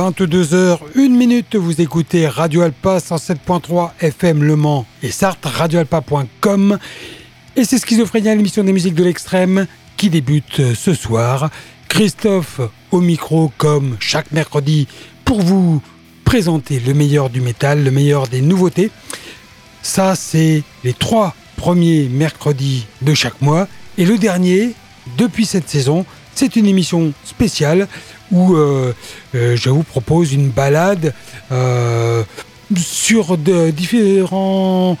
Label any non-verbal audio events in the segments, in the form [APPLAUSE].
Il est 22h, 1 minute, vous écoutez Radio Alpa 107.3 FM Le Mans et Sartre, radioalpa.com. Et c'est Schizophrénia, l'émission des musiques de l'extrême, qui débute ce soir. Christophe au micro, comme chaque mercredi, pour vous présenter le meilleur du métal, le meilleur des nouveautés. Ça, c'est les trois premiers mercredis de chaque mois. Et le dernier, depuis cette saison, c'est une émission spéciale où euh, euh, je vous propose une balade euh, sur différents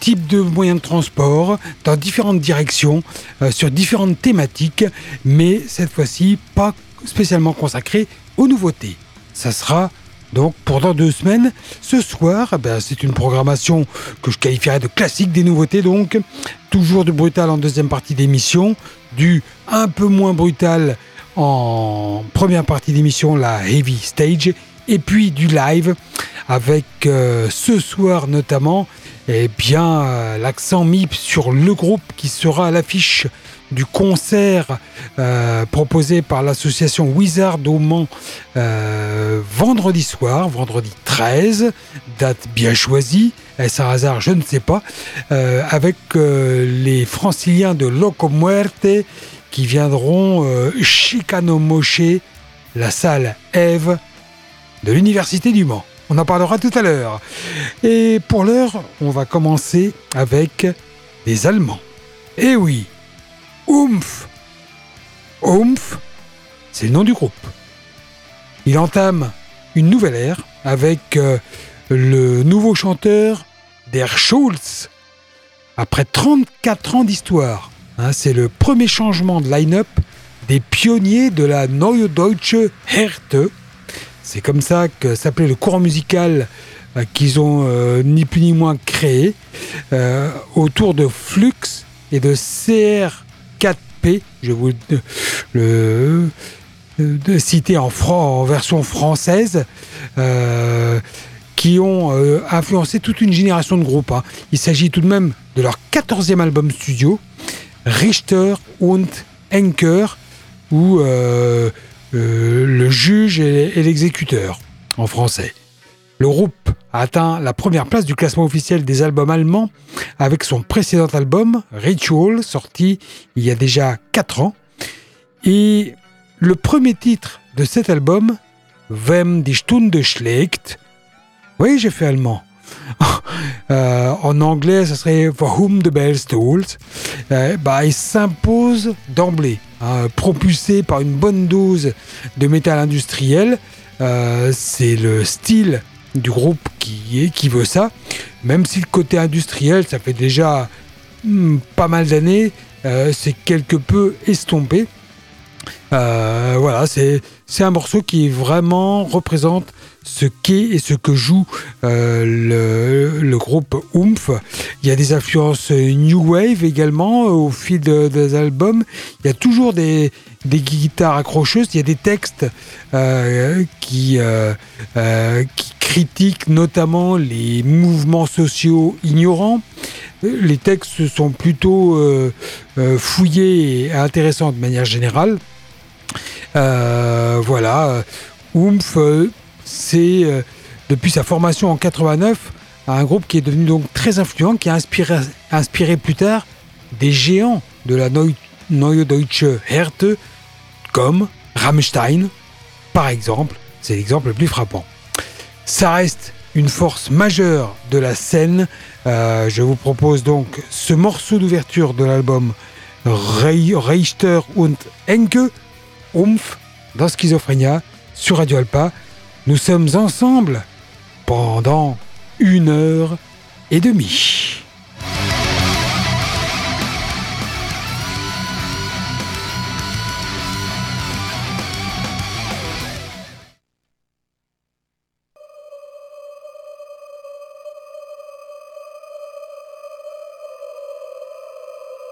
types de moyens de transport, dans différentes directions, sur différentes thématiques, mais cette fois-ci pas spécialement consacrée aux nouveautés. Ça sera donc pour dans deux semaines, ce soir, eh ben, c'est une programmation que je qualifierais de classique des nouveautés, donc. Toujours de brutal en deuxième partie d'émission, du un peu moins brutal en première partie d'émission, la Heavy Stage, et puis du live avec euh, ce soir notamment eh bien euh, l'accent mis sur le groupe qui sera à l'affiche du concert euh, proposé par l'association Wizard au Mans vendredi soir, vendredi 13, date bien choisie, est-ce un hasard Je ne sais pas, avec les franciliens de Loco Muerte qui viendront euh, Chicano Moshe, la salle Eve de l'Université du Mans. On en parlera tout à l'heure. Et pour l'heure, on va commencer avec les Allemands. Eh oui, Oomph Oomph, c'est le nom du groupe. Il entame une nouvelle ère avec euh, le nouveau chanteur Der Schulz. Après 34 ans d'histoire, Hein, c'est le premier changement de line-up des pionniers de la Neue Deutsche Härte. C'est comme ça que s'appelait le courant musical euh, qu'ils ont euh, ni plus ni moins créé autour de Flux et de CR4P. Je vous le, citer en, en, version française. qui ont influencé toute une génération de groupes. Hein. Il s'agit tout de même de leur 14e album studio, Richter und Henker, ou euh, euh, le juge et, l'exécuteur en français. Le groupe a atteint la première place du classement officiel des albums allemands avec son précédent album, Ritual, sorti il y a déjà 4 ans. Et le premier titre de cet album, Wem die Stunde schlägt, oui, j'ai fait allemand. [LAUGHS] Euh, en anglais, ce serait For Whom the Bells Tolls. Bah, il s'impose d'emblée, hein, propulsé par une bonne dose de métal industriel. Euh, c'est le style du groupe qui, est, qui veut ça, même si le côté industriel, ça fait déjà hmm, pas mal d'années, c'est quelque peu estompé. voilà, c'est un morceau qui vraiment représente ce qu'est et ce que joue euh, le, groupe Oomph. Il y a des influences New Wave également au fil des albums. Il y a toujours des, guitares accrocheuses, il y a des textes euh, qui, euh, qui critiquent notamment les mouvements sociaux ignorants. Les textes sont plutôt fouillés et intéressants de manière générale. voilà, Oomph c'est euh, depuis sa formation en 89 un groupe qui est devenu donc très influent, qui a inspiré, inspiré plus tard des géants de la Neue Deutsche Härte comme Rammstein, par exemple. C'est l'exemple le plus frappant. Ça reste une force majeure de la scène. Euh, je vous propose donc ce morceau d'ouverture de l'album Reichter und Enke, Umf, dans Schizophrénia, sur Radio Alpa. Nous sommes ensemble pendant une heure et demie.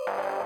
you [LAUGHS]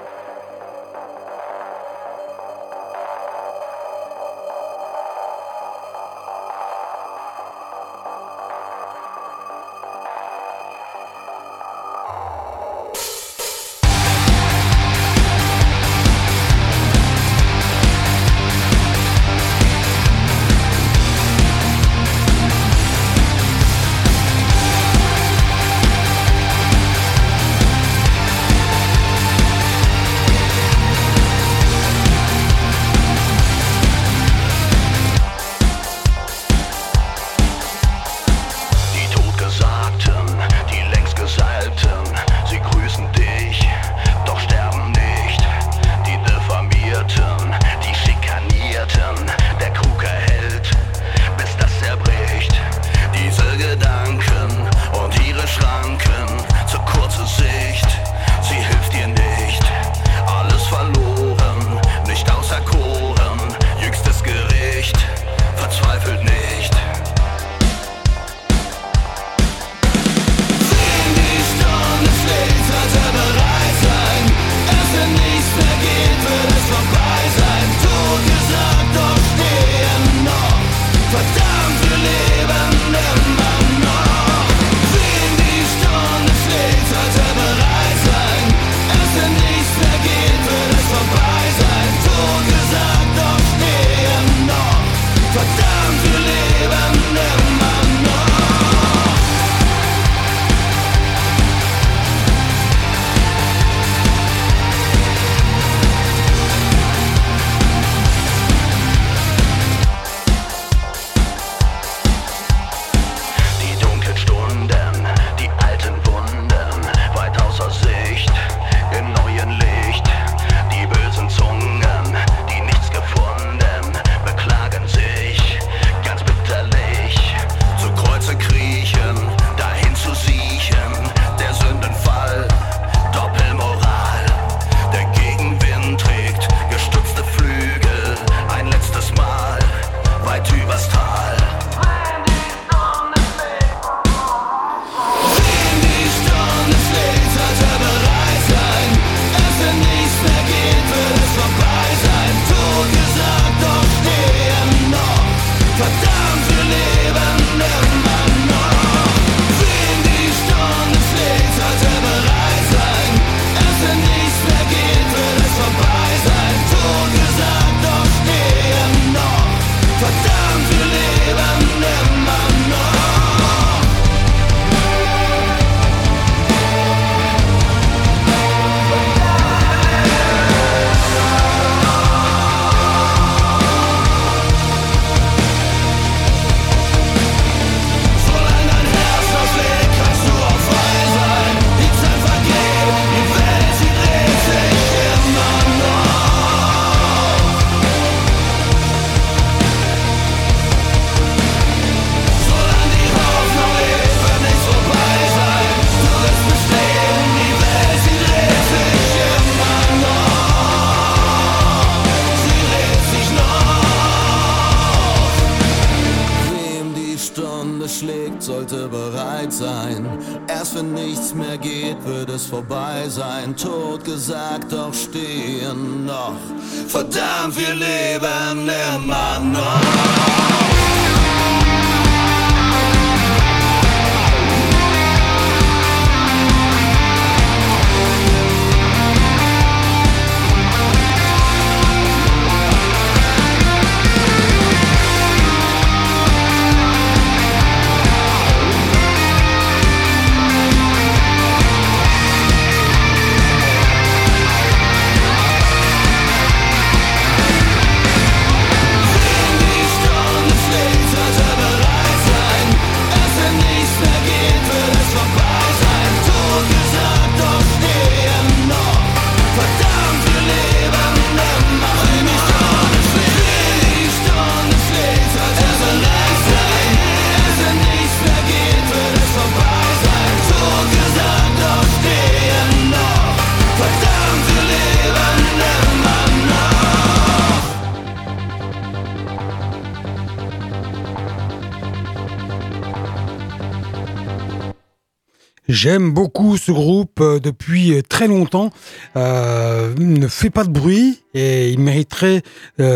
J'aime beaucoup ce groupe euh, depuis euh, très longtemps. Euh, ne fait pas de bruit et il mériterait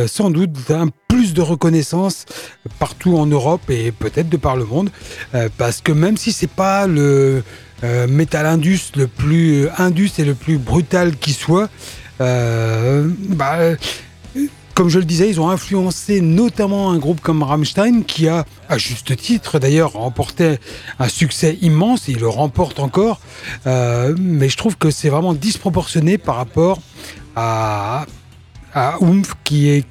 sans doute un plus de reconnaissance partout en Europe et peut-être de par le monde. Parce que même si c'est pas le metal indus le plus indus et le plus brutal qui soit, bah, comme je le disais, ils ont influencé notamment un groupe comme Rammstein qui a, à juste titre d'ailleurs, remporté un succès immense et le remporte encore. Euh, mais je trouve que c'est vraiment disproportionné par rapport à, à Oomph qui est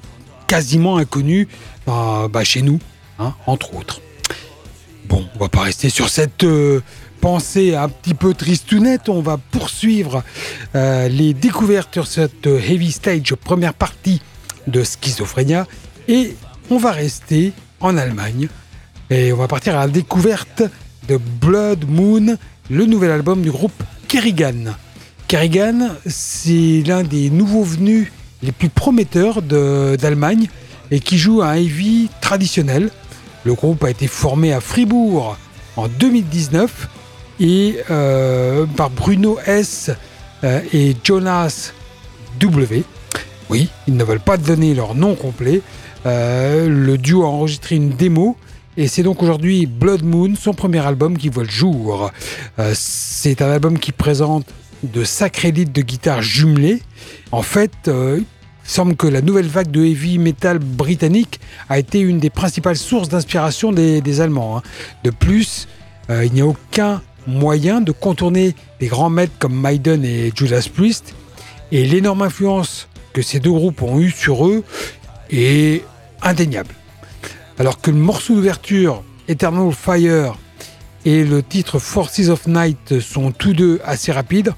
quasiment inconnu euh, bah, chez nous, hein, entre autres. Bon, on va pas rester sur cette euh, pensée un petit peu tristounette. On va poursuivre les découvertes sur cette Heavy Stage première partie de Schizophrénia. Et on va rester en Allemagne. Et on va partir à la découverte de Blood Moon, le nouvel album du groupe Kerrigan. Kerrigan, c'est l'un des nouveaux venus les plus prometteurs d'Allemagne et qui joue un heavy traditionnel. Le groupe a été formé à Fribourg en 2019 et euh, par Bruno S euh, et Jonas W. Oui, ils ne veulent pas donner leur nom complet. Euh, le duo a enregistré une démo et c'est donc aujourd'hui Blood Moon, son premier album qui voit le jour. Euh, c'est un album qui présente de sacrés litres de guitare jumelées. En fait, euh, il semble que la nouvelle vague de heavy metal britannique a été une des principales sources d'inspiration des, des, Allemands. Hein. De plus, il n'y a aucun moyen de contourner les grands maîtres comme Maiden et Judas Priest. Et l'énorme influence que ces deux groupes ont eu sur eux est indéniable. Alors que le morceau d'ouverture Eternal Fire et le titre Forces of Night sont tous deux assez rapides,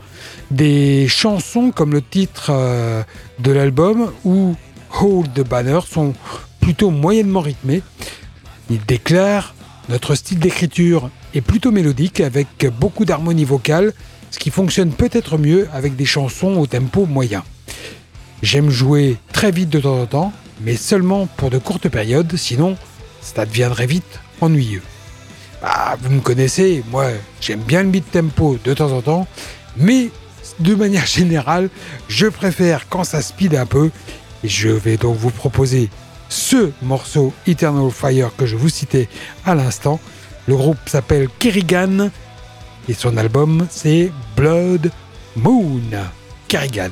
des chansons comme le titre euh, de l'album ou Hold the Banner sont plutôt moyennement rythmées. Il déclare notre style d'écriture est plutôt mélodique avec beaucoup d'harmonie vocale, ce qui fonctionne peut-être mieux avec des chansons au tempo moyen. J'aime jouer très vite de temps en temps, mais seulement pour de courtes périodes, sinon ça deviendrait vite ennuyeux. Bah, vous me connaissez, moi j'aime bien le beat tempo de temps en temps, mais de manière [LAUGHS] générale, je préfère quand ça speed un peu. Je vais donc vous proposer ce morceau Eternal Fire que je vous citais à l'instant. Le groupe s'appelle Kerrigan et son album c'est Blood Moon. Kerrigan.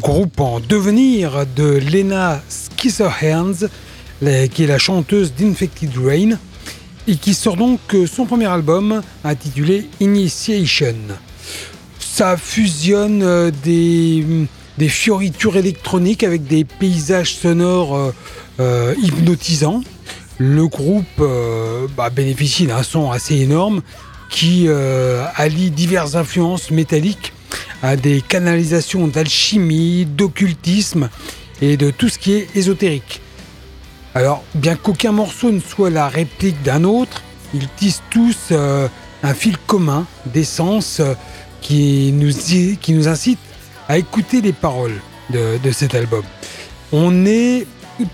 Groupe en devenir de Lena Skisserhands, qui est la chanteuse d'Infected Rain, et qui sort donc son premier album intitulé Initiation. Ça fusionne euh, des, des fioritures électroniques avec des paysages sonores euh, euh, hypnotisants. Le groupe bah, bénéficie d'un son assez énorme qui euh, allie diverses influences métalliques à des canalisations d'alchimie, d'occultisme et de tout ce qui est ésotérique. Alors, bien qu'aucun morceau ne soit la réplique d'un autre, ils tissent tous euh, un fil commun d'essence euh, qui, nous, qui nous incite à écouter les paroles de, de, cet album. On est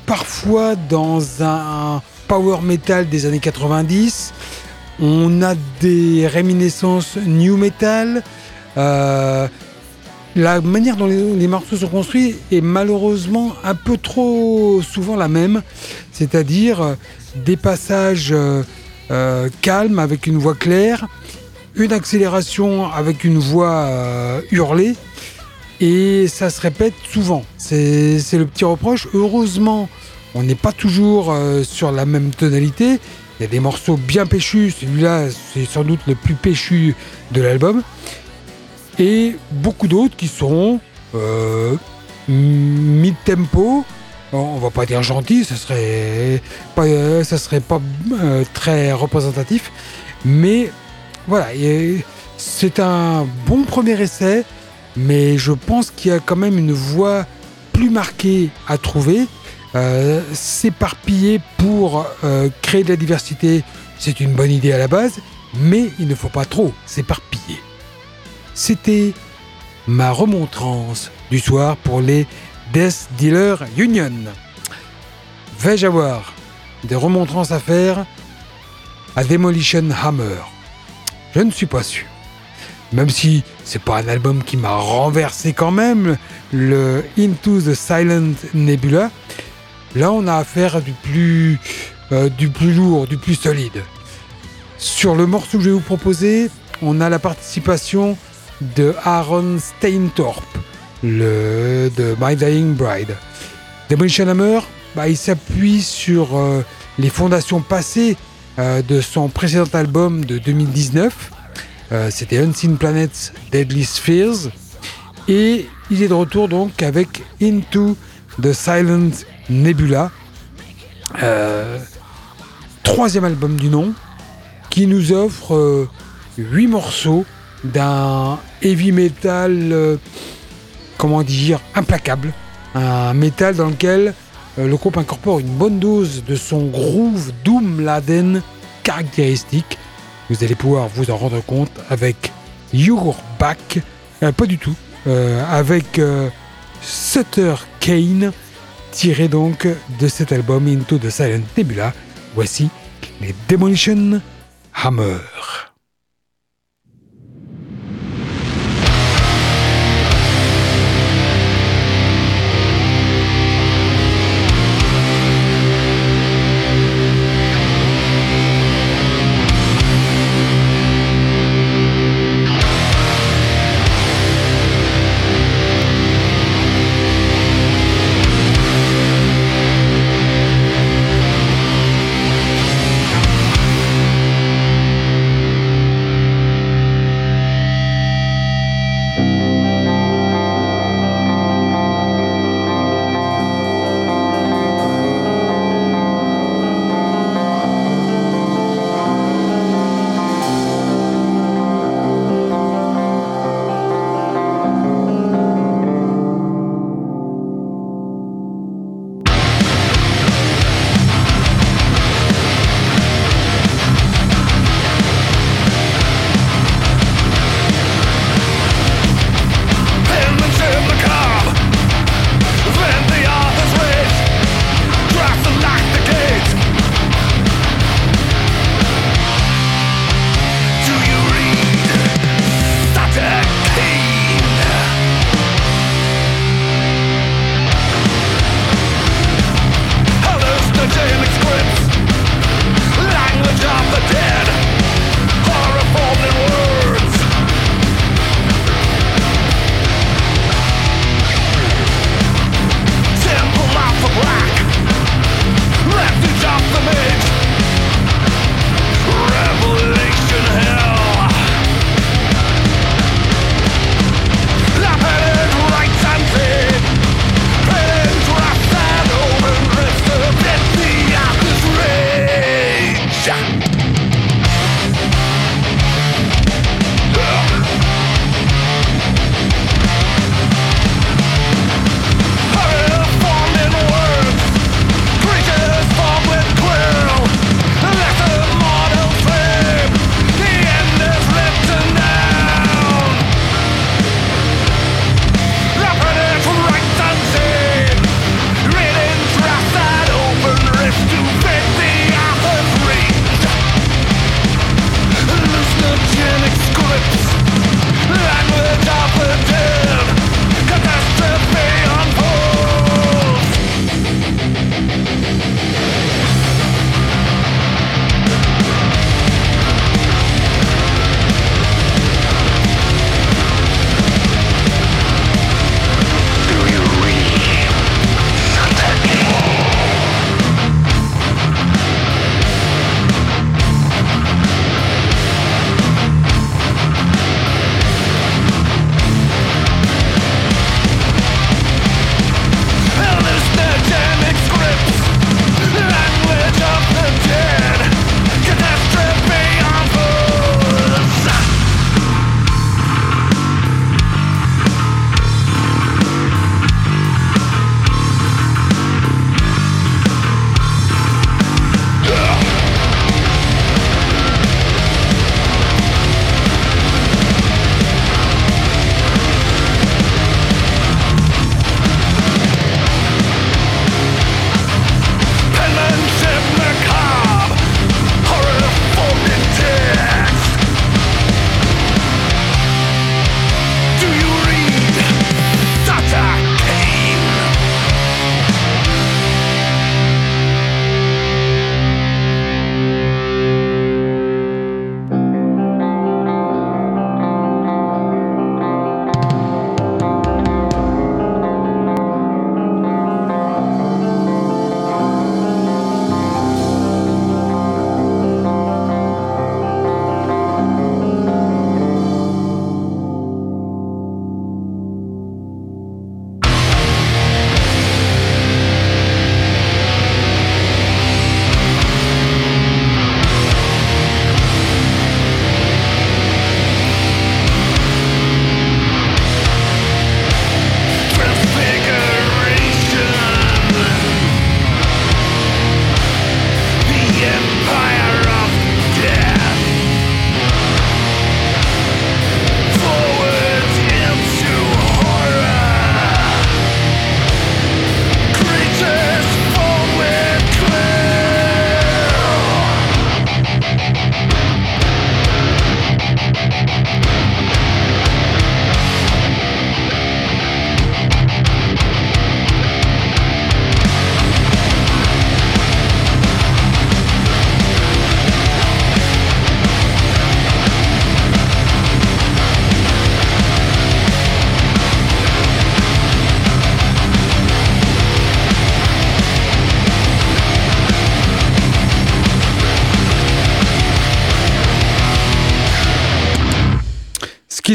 parfois dans un power metal des années 90, on a des réminiscences new metal. Euh, la manière dont les, morceaux sont construits est malheureusement un peu trop souvent la même, c'est-à-dire des passages euh, euh, calmes avec une voix claire, une accélération avec une voix hurlée, et ça se répète souvent. C'est le petit reproche. Heureusement, on n'est pas toujours sur la même tonalité, il y a des morceaux bien péchus, celui-là c'est sans doute le plus péchu de l'album. Et beaucoup d'autres qui seront euh, mid-tempo. On va pas dire gentil, ça serait pas, euh, ça serait pas euh, très représentatif. Mais voilà, c'est un bon premier essai, mais je pense qu'il y a quand même une voix plus marquée à trouver. S'éparpiller pour créer de la diversité, c'est une bonne idée à la base, mais il ne faut pas trop s'éparpiller. C'était ma remontrance du soir pour les Death Dealer Union. Vais-je avoir des remontrances à faire? À Demolition Hammer Je ne suis pas sûr. Même si c'est pas un album qui m'a renversé quand même, le Into the Silent Nebula, Là, on a affaire du plus, euh, du plus lourd, du plus solide. Sur le morceau que je vais vous proposer, on a la participation de Aaron Steintorp, le, de My Dying Bride. Demolition Hammer, bah, il s'appuie sur euh, les fondations passées euh, de son précédent album de 2019. C'était Unseen Planets Deadly Spheres. Et il est de retour donc avec Into the Silent Nebula, euh, troisième album du nom, qui nous offre euh, huit morceaux d'un heavy metal, euh, comment dire, implacable. Un métal dans lequel le groupe incorpore une bonne dose de son groove doom laden caractéristique. Vous allez pouvoir vous en rendre compte avec Your Back, pas du tout, avec Sutter Kane tiré donc de cet album Into the Silent Nebula. Voici les Demolition Hammer.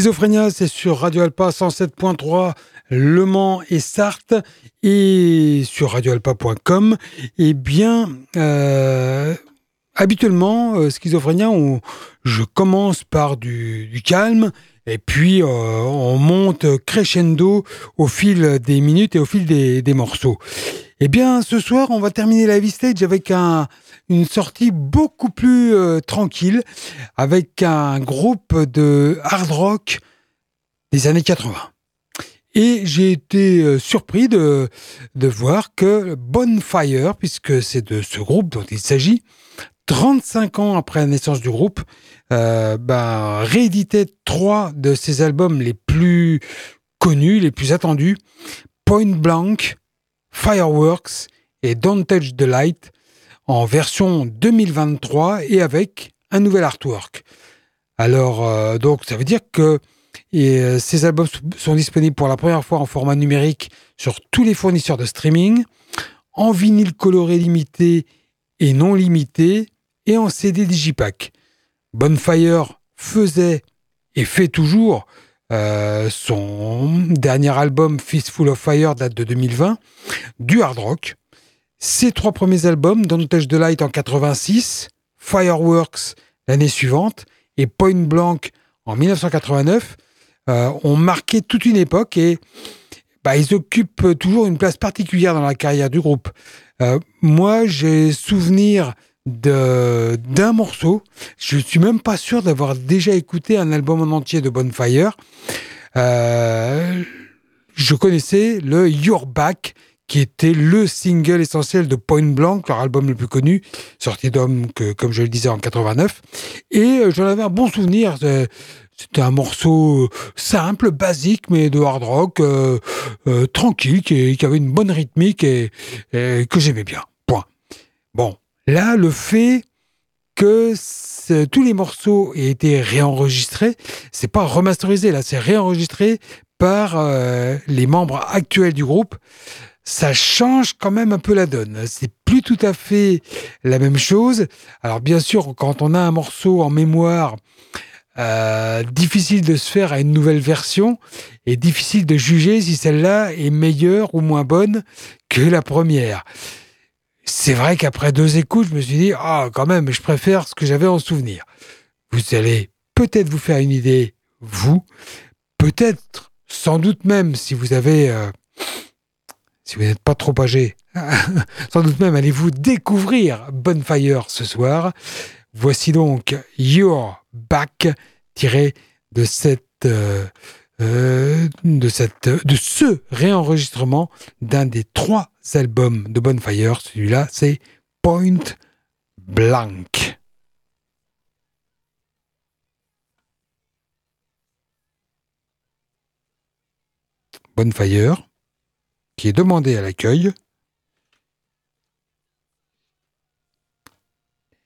Schizophrénia, c'est sur Radio Alpa 107.3, Le Mans et Sarthe, et sur radioalpa.com. Eh bien, euh, habituellement, euh, Schizophrénia, je commence par du, calme, et puis euh, on monte crescendo au fil des minutes et au fil des, morceaux. Eh bien, ce soir, on va terminer la V-Stage avec un, une sortie beaucoup plus euh, tranquille, avec un groupe de hard rock des années 80. Et j'ai été euh, surpris de, voir que Bonfire, puisque c'est de ce groupe dont il s'agit, 35 ans après la naissance du groupe, euh, ben, rééditait trois de ses albums les plus connus, les plus attendus, Point Blank, Fireworks et Don't Touch the Light en version 2023 et avec un nouvel artwork. Alors, euh, donc, ça veut dire que euh, ces albums sont disponibles pour la première fois en format numérique sur tous les fournisseurs de streaming, en vinyle coloré limité et non limité, et en CD digipack. Bonfire faisait et fait toujours euh, son dernier album Fistful of Fire date de 2020, du hard rock. Ses trois premiers albums, Don't Touch the Light en 86, Fireworks l'année suivante et Point Blank en 1989, euh, ont marqué toute une époque et bah, ils occupent toujours une place particulière dans la carrière du groupe. Euh, moi, j'ai souvenir d'un morceau. Je suis même pas sûr d'avoir déjà écouté un album en entier de Bonfire. Euh, je connaissais le Your Back, qui était le single essentiel de Point Blank, leur album le plus connu, sorti d'homme, comme je le disais, en 89. Et euh, j'en avais un bon souvenir. C'était un morceau simple, basique, mais de hard rock, euh, tranquille, qui, avait une bonne rythmique et que j'aimais bien. Point. Bon, Là, le fait que tous les morceaux aient été réenregistrés, c'est pas remasterisé, là, c'est réenregistré par euh, les membres actuels du groupe. Ça change quand même un peu la donne. C'est plus tout à fait la même chose. Alors bien sûr, quand on a un morceau en mémoire, euh, difficile de se faire à une nouvelle version et difficile de juger si celle-là est meilleure ou moins bonne que la première c'est vrai qu'après deux écoutes, je me suis dit, ah, quand même, je préfère ce que j'avais en souvenir. Vous allez peut-être vous faire une idée, vous, peut-être, sans doute même, si vous avez, euh, si vous n'êtes pas trop âgé, [LAUGHS] sans doute même allez-vous découvrir Bonfire ce soir. Voici donc Your Back, tiré de cette euh, euh, de, cette, de ce réenregistrement d'un des trois albums de Bonfire. Celui-là, c'est Point Blank. Bonfire, est demandé à l'accueil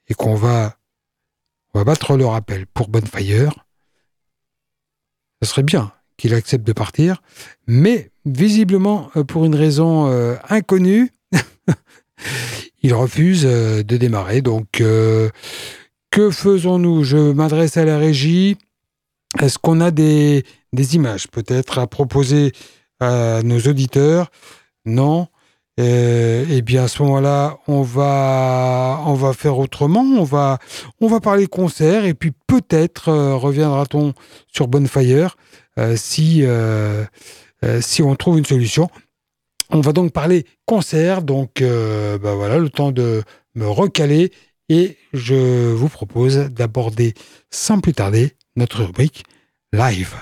et qu'on va, on battre le rappel pour Bonfire. Ce serait bien qu'il accepte de partir, mais visiblement, euh, pour une raison euh, inconnue, [LAUGHS] il refuse euh, de démarrer. Donc, que faisons-nous? Je m'adresse à la régie. Est-ce qu'on a des images peut-être à proposer à nos auditeurs Non. eh bien, à ce moment-là, on va, on va faire autrement. On va, on va parler concert et puis peut-être reviendra-t-on sur Bonfire euh, si, euh, euh, si on trouve une solution. On va donc parler concert, donc bah voilà, le temps de me recaler et je vous propose d'aborder sans plus tarder notre rubrique live.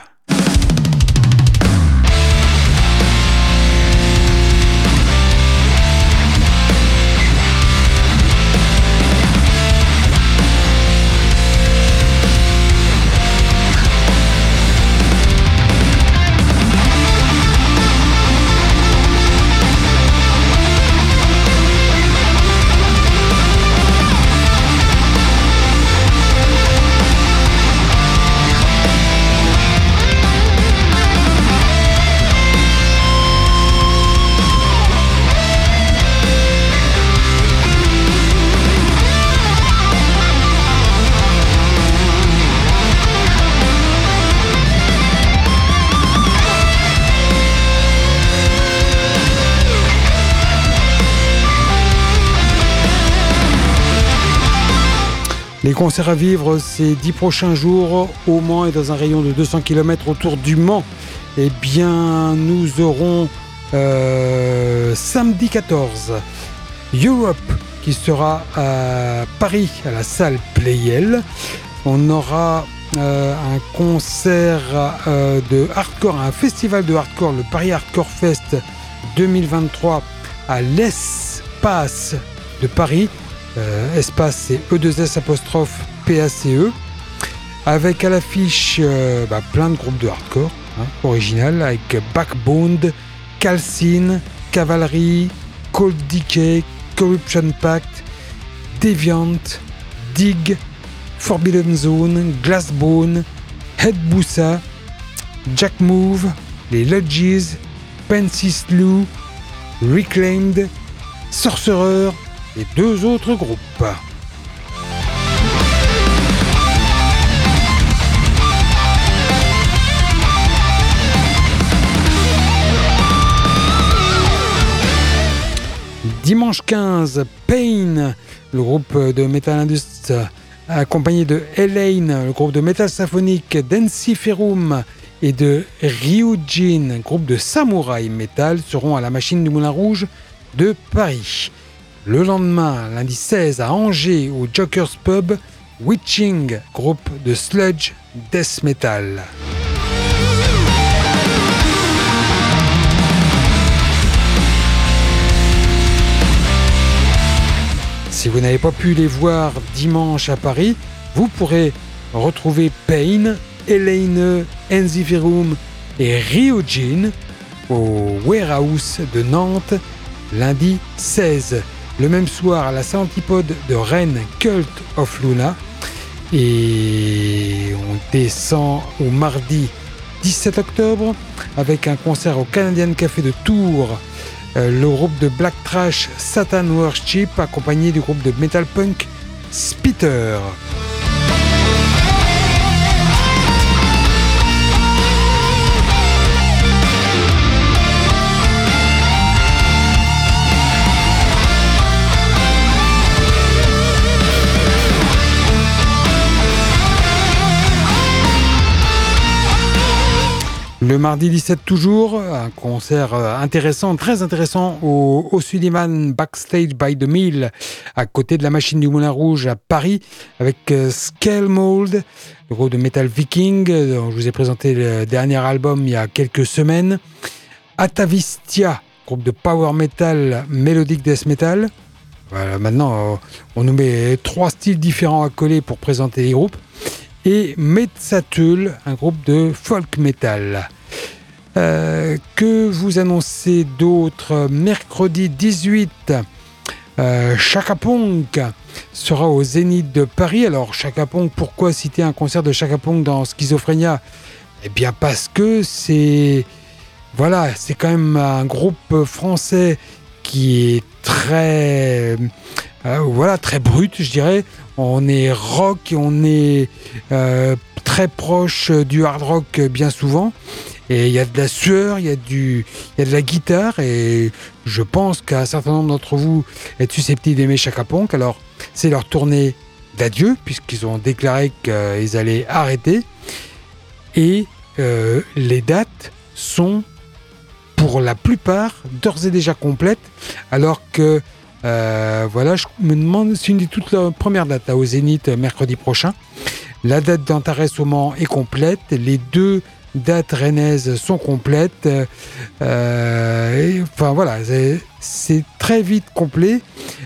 Les concerts à vivre ces dix prochains jours au Mans et dans un rayon de 200 km autour du Mans. Eh bien, nous aurons euh, samedi 14 Europe qui sera à Paris à la salle Playel. On aura euh, un concert euh, de hardcore, un festival de hardcore, le Paris Hardcore Fest 2023 à l'espace de Paris. Euh, espace c'est E2S apostrophe PACE avec à l'affiche bah, plein de groupes de hardcore hein, original avec Backbone, Calcine, Cavalry, Cold Decay, Corruption Pact, Deviant, Dig, Forbidden Zone, Glassbone, Head Boussa, Jack Move, les Lodges, Pensy Slew, Reclaimed, Sorcerer et deux autres groupes. Dimanche 15, Pain, le groupe de Metal Indust accompagné de Elaine, le groupe de métal symphonique d'Ensiferum et de Ryujin, groupe de samouraï metal, seront à la machine du Moulin Rouge de Paris. Le lendemain, lundi 16, à Angers, au Joker's Pub, Witching, groupe de sludge death metal. Si vous n'avez pas pu les voir dimanche à Paris, vous pourrez retrouver Payne, Elaine, Enziferum et Ryujin au Warehouse de Nantes lundi 16. Le même soir, à la Saint-Antipode de Rennes, Cult of Luna. Et on descend au mardi 17 octobre avec un concert au Canadian Café de Tours euh, le groupe de black trash Satan Worship accompagné du groupe de metal punk Spitter. Le mardi 17 toujours, un concert euh, intéressant, très intéressant au, au Backstage by the Mill, à côté de la machine du Moulin Rouge à Paris, avec euh, Scale Mold, groupe de Metal Viking, euh, dont je vous ai présenté le dernier album il y a quelques semaines. Atavistia, groupe de power metal, melodic death metal. Voilà, maintenant, on nous met trois styles différents à coller pour présenter les groupes et Metzatul, un groupe de folk metal. Euh, que vous annoncez d'autres Mercredi 18, euh, Chaka sera au Zénith de Paris. Alors Chaka pourquoi citer un concert de Chaka dans Schizophrénia? Eh bien parce que c'est voilà, c'est quand même un groupe français qui est très euh, voilà très brut, je dirais. On est rock, on est euh, très proche du hard rock bien souvent. Et il y a de la sueur, il y, a de la guitare, et je pense qu'un certain nombre d'entre vous êtes susceptibles d'aimer Chaka Alors, c'est leur tournée d'adieu, puisqu'ils ont déclaré qu'ils allaient arrêter. Et euh, les dates sont, pour la plupart, d'ores et déjà complètes, alors que euh, voilà, je me demande, c'est une des toutes la première date au Zénith mercredi prochain. La date d'Antares au Mans est complète. Les deux dates rennaises sont complètes. Euh, enfin voilà, c'est très vite complet.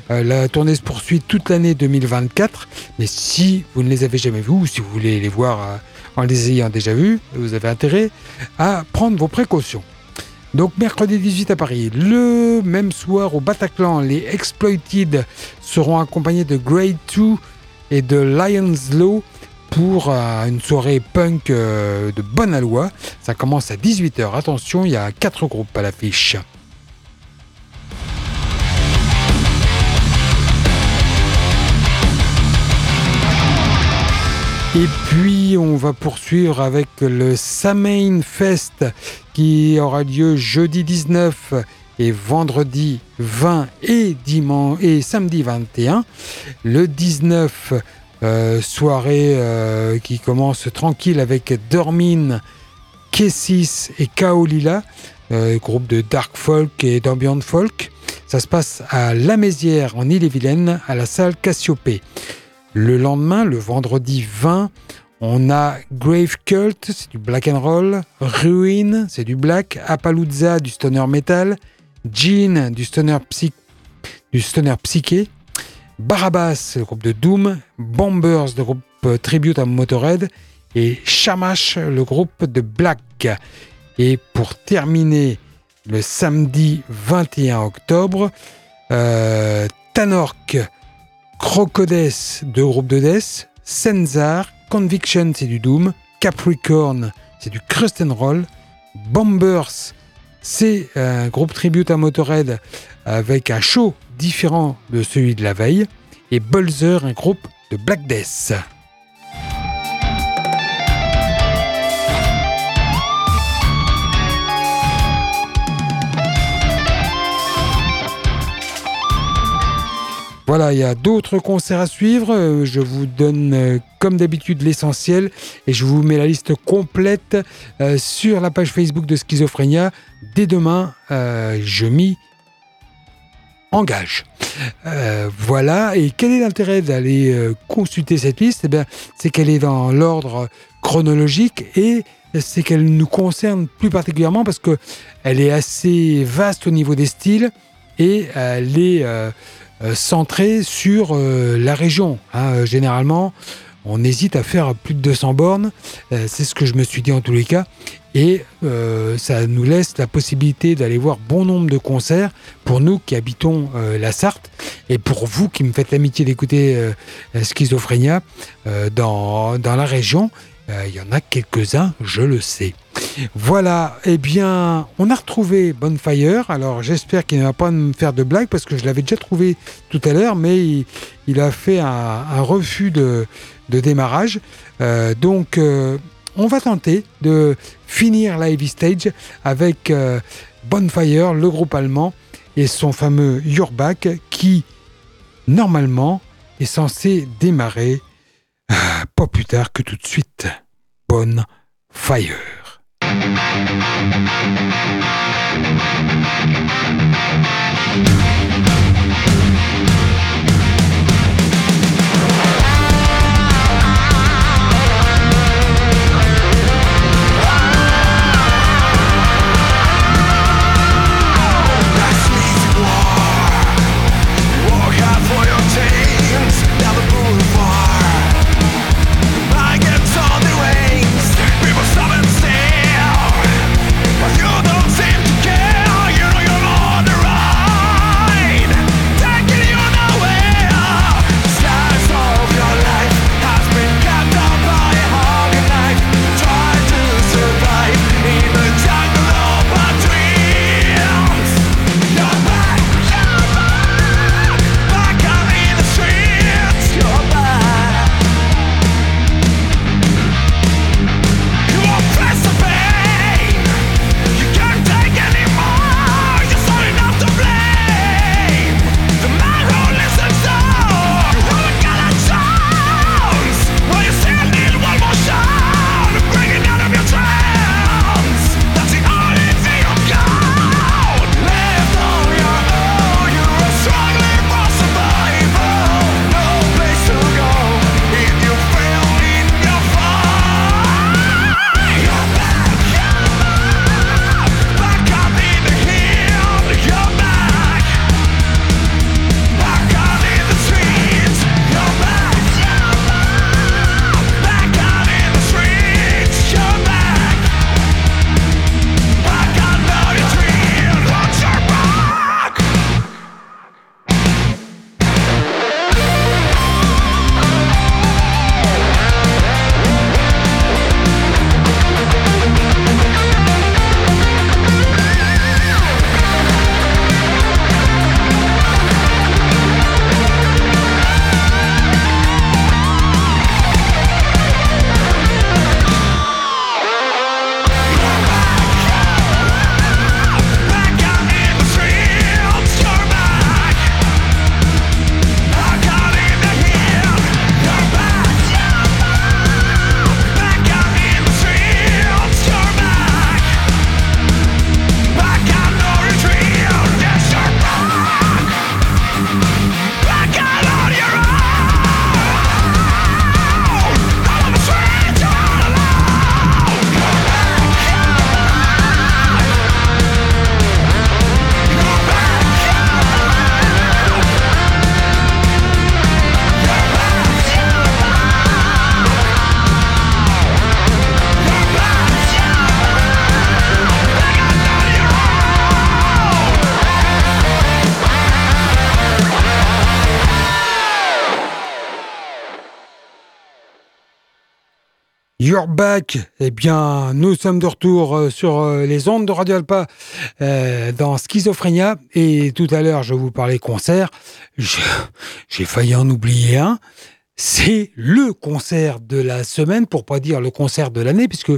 Euh, la tournée se poursuit toute l'année 2024. Mais si vous ne les avez jamais vus ou si vous voulez les voir en les ayant déjà vus, vous avez intérêt à prendre vos précautions. Donc mercredi 18 à Paris. Le même soir au Bataclan, les Exploited seront accompagnés de Grade 2 et de Lions Law pour euh, une soirée punk euh, de bonne aloi. Ça commence à 18h. Attention, il y a 4 groupes à l'affiche. Et puis on va poursuivre avec le Samain Fest qui aura lieu jeudi 19 et vendredi 20 et dimanche et samedi 21. Le 19 soirée qui commence tranquille avec Dormin, Kessis et Kaolila, groupe de dark folk et d'ambient folk. Ça se passe à La Mézière en Ille-et-Vilaine à la salle Cassiopée. Le lendemain, le vendredi 20, on a Grave Cult, c'est du black and roll, Ruin, c'est du black, Appalooza, du stoner metal, Jean, du stoner, du psyché, Barabbas, le groupe de Doom, Bombers, le groupe euh, tribute à Motorhead, et Shamash, le groupe de Black. Et pour terminer le samedi 21 octobre, euh, Tanork, Crocodes, deux groupes de death, Senzar, Conviction, c'est du Doom, Capricorn, c'est du Crust and Roll, Bombers, c'est un groupe tribute à Motorhead avec un show différent de celui de la veille, et Bulzer, un groupe de Black Death. Voilà, il y a d'autres concerts à suivre. Euh, je vous donne, euh, comme d'habitude, l'essentiel et je vous mets la liste complète euh, sur la page Facebook de Schizophrénia. Dès demain, je m'y engage. voilà, et quel est l'intérêt d'aller consulter cette liste? Eh C'est qu'elle est dans l'ordre chronologique et c'est qu'elle nous concerne plus particulièrement parce qu'elle est assez vaste au niveau des styles et elle est centré sur euh, la région. Hein. Euh, généralement, on hésite à faire plus de 200 bornes. c'est ce que je me suis dit en tous les cas. Et ça nous laisse la possibilité d'aller voir bon nombre de concerts pour nous qui habitons la Sarthe et pour vous qui me faites l'amitié d'écouter Schizophrénia dans la région. Il y en a quelques-uns, je le sais. Voilà, eh bien, on a retrouvé Bonfire. Alors, j'espère qu'il ne va pas me faire de blague parce que je l'avais déjà trouvé tout à l'heure, mais il, a fait un, refus de, démarrage. Euh, donc, euh, on va tenter de finir Live Stage avec euh, Bonfire, le groupe allemand, et son fameux Yourbach qui, normalement, est censé démarrer pas plus tard que tout de suite. Bonfire. Müzik Back. Eh bien, nous sommes de retour euh, sur euh, les ondes de Radio Alpa euh, dans Schizophrénia. Et tout à l'heure, je vous parlais concert. J'ai failli en oublier un. C'est le concert de la semaine, pour pas dire le concert de l'année, puisque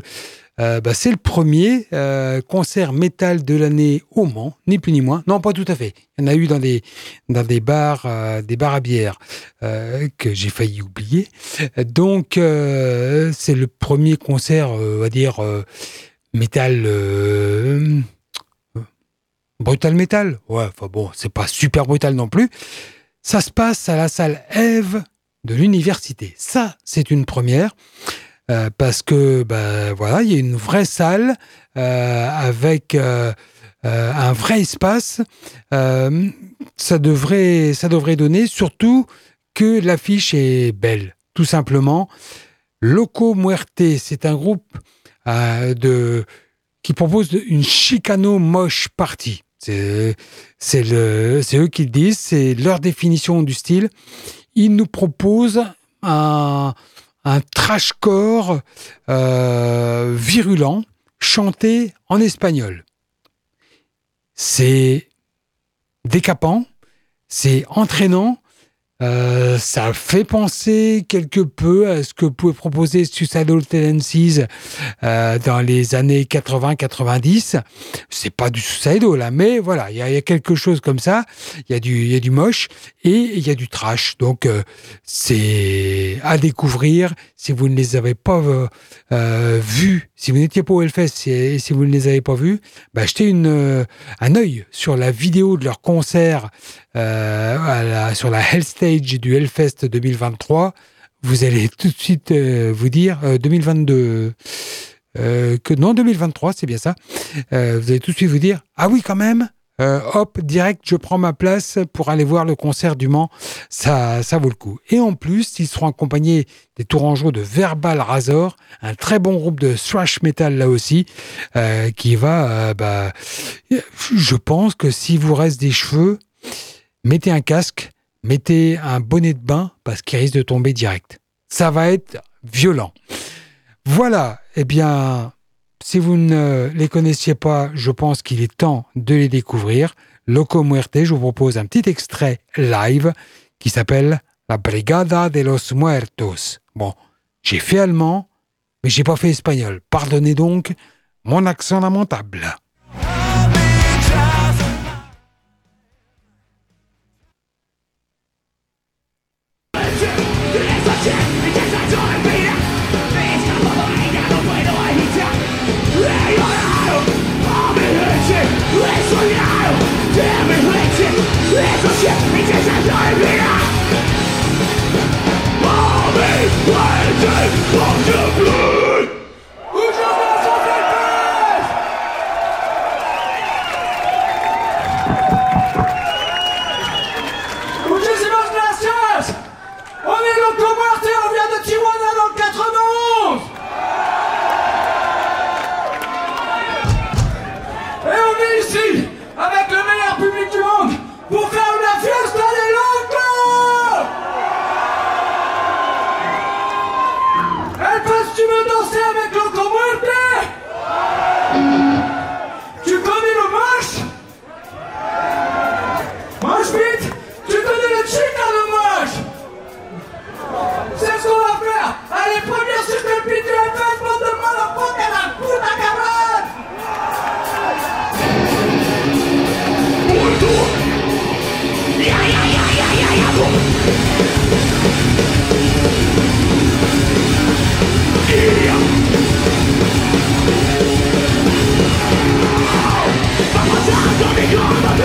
euh, bah, c'est le premier euh, concert métal de l'année au Mans, ni plus ni moins. Non, pas tout à fait. Il y en a eu dans des, dans des bars, euh, des bars à bière que j'ai failli oublier. Donc, c'est le premier concert, on va dire, métal. brutal métal. Ouais, enfin bon, c'est pas super brutal non plus. Ça se passe à la salle Eve de l'université. Ça, c'est une première. Euh, parce que ben voilà, il y a une vraie salle euh, avec euh, un vrai espace. ça devrait ça devrait donner surtout que l'affiche est belle, tout simplement. Loco Muerte, c'est un groupe de qui propose une chicano moche le c'est eux qui le disent, c'est leur définition du style. Ils nous proposent un un trashcore euh, virulent chanté en espagnol. C'est décapant, c'est entraînant, euh, ça fait penser quelque peu à ce que pouvait proposer Suicidal Tendencies euh, dans les années 80-90. C'est pas du Suicidal, là, mais voilà, il y, a quelque chose comme ça. Il y, a du, y a du moche et il y a du trash. Donc, euh, c'est à découvrir. Si vous ne les avez pas euh, vus, si vous n'étiez pas au Hellfest si vous ne les avez pas vus, bah, jetez une, un œil sur la vidéo de leur concert euh, sur la Hell Stage du Hellfest 2023, vous allez tout de suite euh, vous dire 2022 euh, que non 2023 c'est bien ça. vous allez tout de suite vous dire ah oui quand même. Hop, direct, je prends ma place pour aller voir le concert du Mans. Ça, ça vaut le coup. Et en plus, ils seront accompagnés des Tourangeaux de Verbal Razor, un très bon groupe de thrash metal là aussi, qui va, bah, je pense que si vous reste des cheveux, mettez un casque, mettez un bonnet de bain parce qu'il risque de tomber direct. Ça va être violent. Voilà, eh bien, si vous ne les connaissiez pas, je pense qu'il est temps de les découvrir. Loco Muerte, je vous propose un petit extrait live qui s'appelle La Brigada de los Muertos. Bon, j'ai fait allemand, mais j'ai pas fait espagnol. Pardonnez donc mon accent lamentable. Why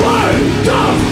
Word of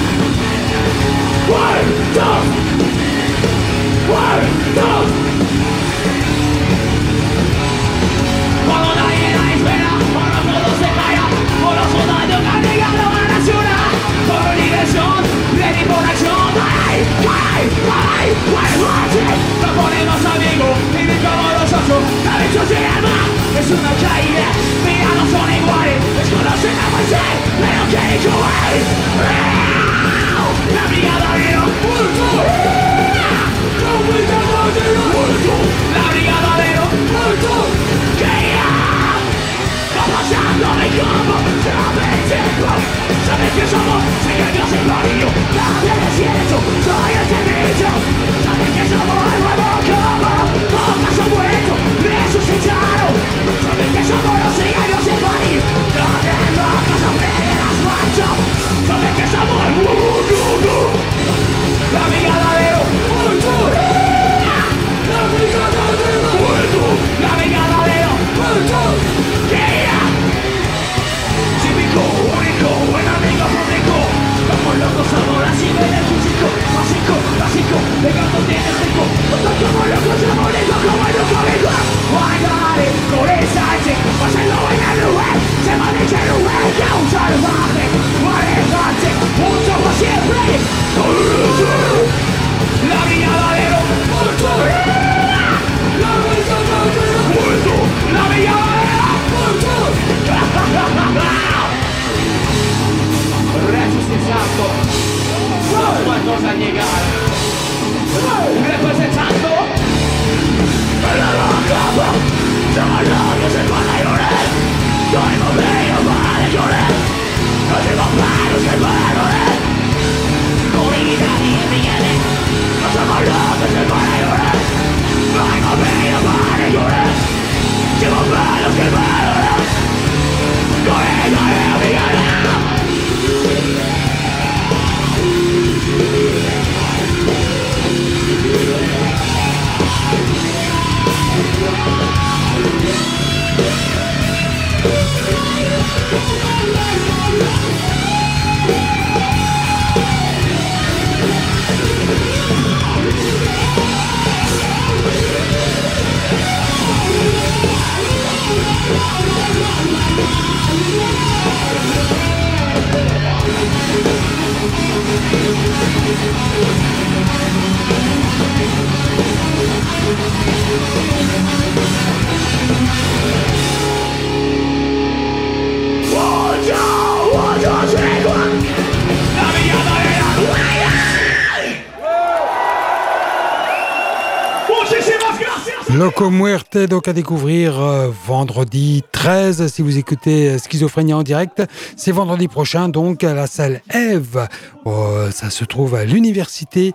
Loco Muerte, donc à découvrir euh, vendredi 13, si vous écoutez euh, Schizophrénie en direct. C'est vendredi prochain, donc à la salle Eve. Oh, ça se trouve à l'université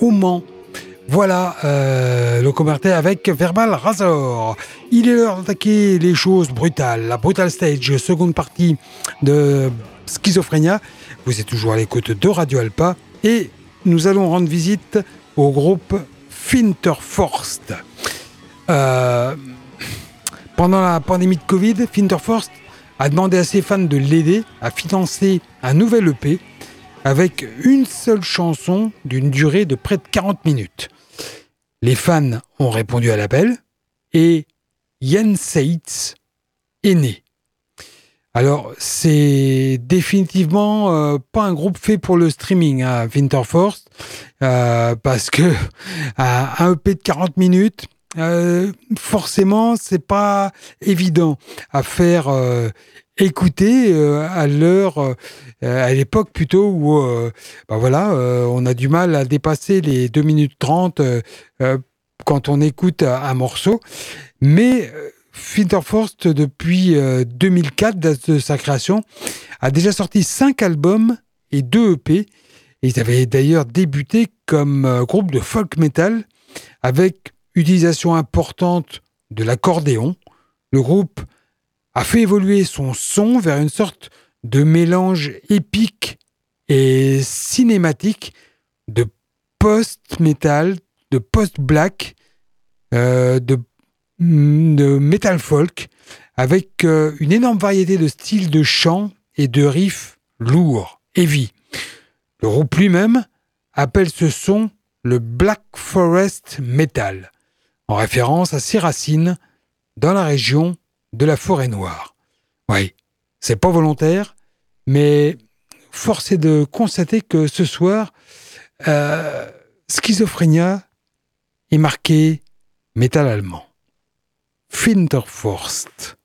au Mans. Voilà, euh, Loco Muerte avec Verbal Razor. Il est l'heure d'attaquer les choses brutales. La Brutal Stage, seconde partie de Schizophrénia. Vous êtes toujours à l'écoute de Radio Alpa. Et nous allons rendre visite au groupe Finterforst. Euh, pendant la pandémie de Covid, Finterforst a demandé à ses fans de l'aider à financer un nouvel EP avec une seule chanson d'une durée de près de 40 minutes. Les fans ont répondu à l'appel et Yen Seitz est né. Alors, c'est définitivement euh, pas un groupe fait pour le streaming, hein, Winterforce, euh, parce que [LAUGHS] un EP de 40 minutes, euh, forcément, c'est pas évident à faire euh, écouter euh, à l'heure, euh, à l'époque plutôt où, bah voilà, on a du mal à dépasser les 2 minutes 30 quand on écoute un, morceau. Mais Finterforst, depuis 2004, date de sa création, a déjà sorti 5 albums et 2 EP. Ils avaient d'ailleurs débuté comme groupe de folk metal avec utilisation importante de l'accordéon, le groupe a fait évoluer son son vers une sorte de mélange épique et cinématique de post-metal, de post-black, euh, de, de, metal folk, avec euh, une énorme variété de styles de chant et de riffs lourds, heavy. Le groupe lui-même appelle ce son le Black Forest Metal en référence à ses racines dans la région de la forêt noire. Oui, c'est pas volontaire, mais force est de constater que ce soir, euh, Schizophrénia est marqué métal allemand. Finterforst.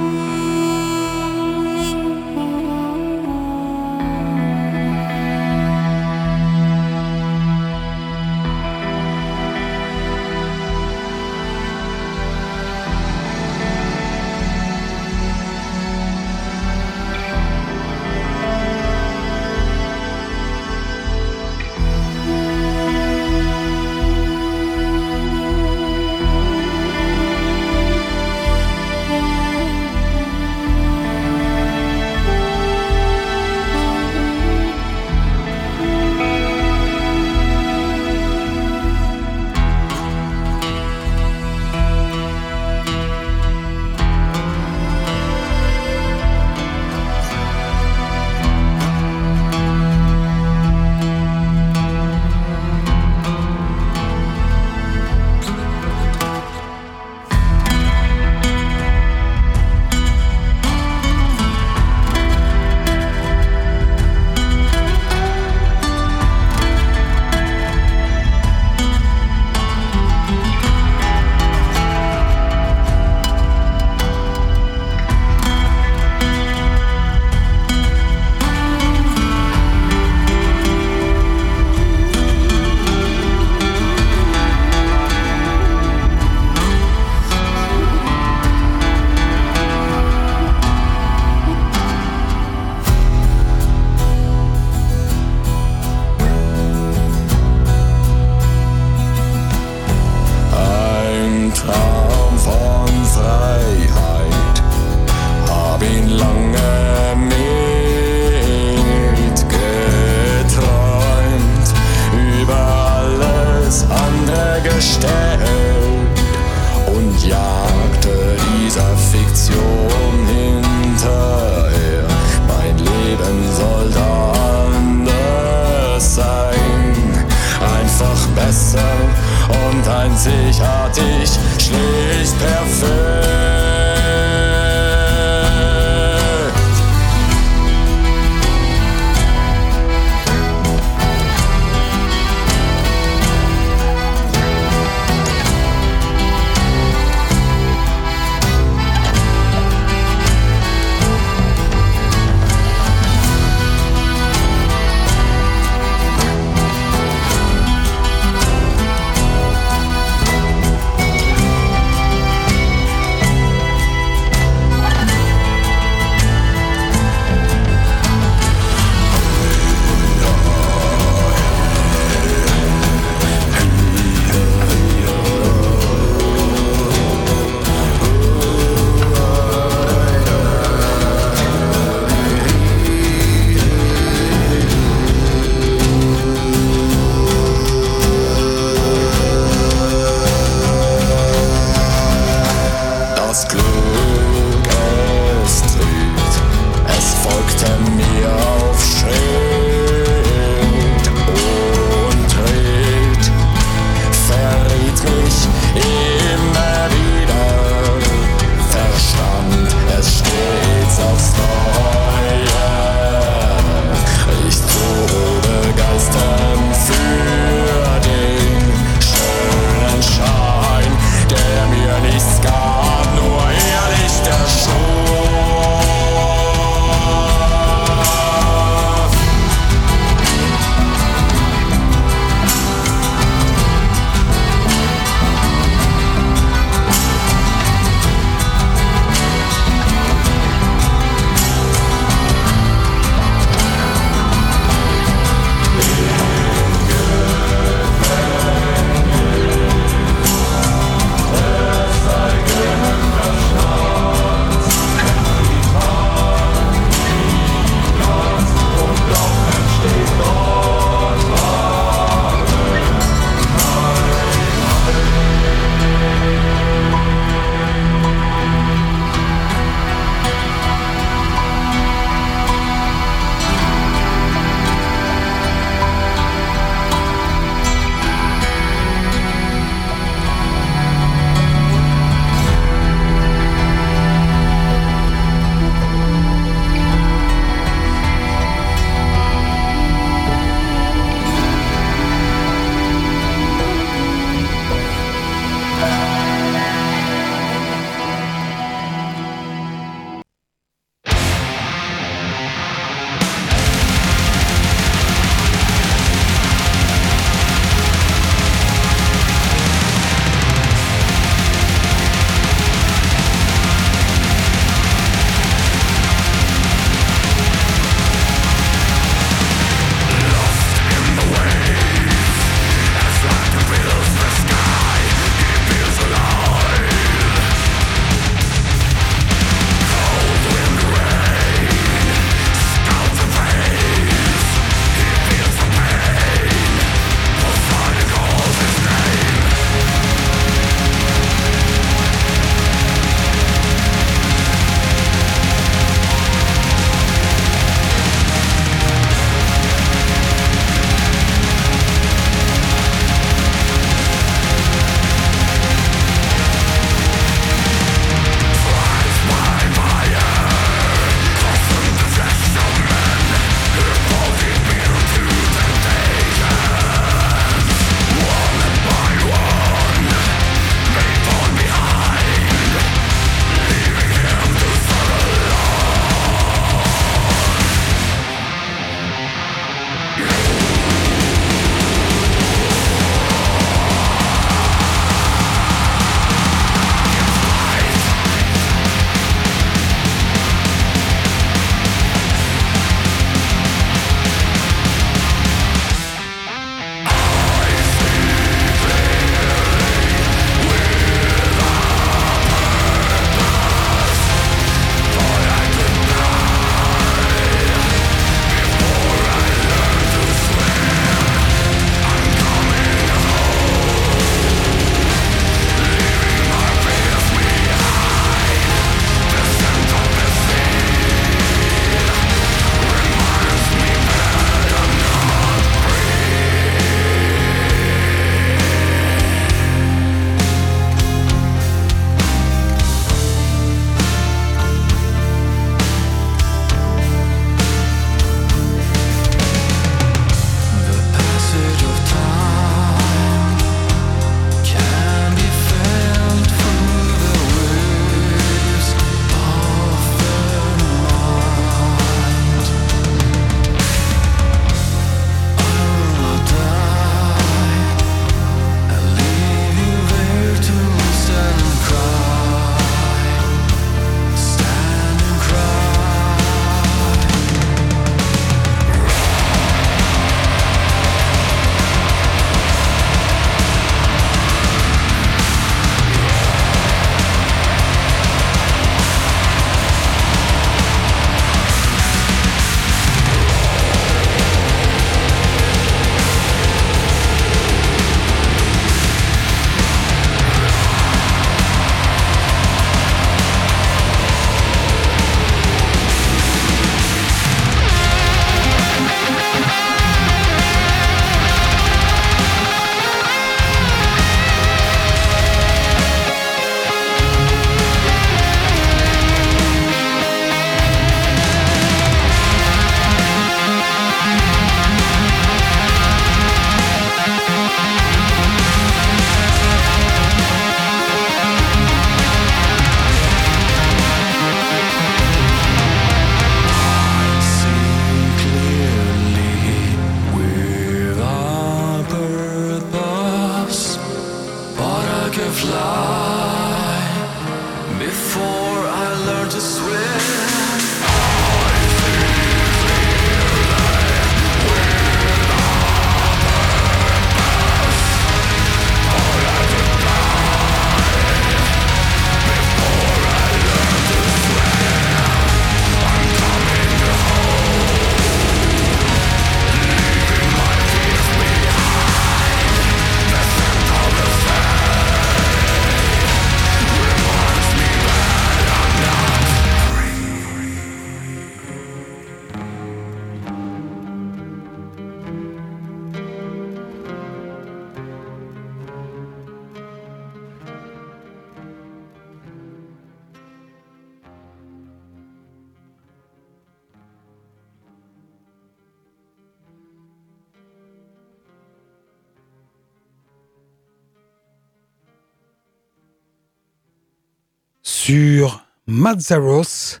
Mazzaros,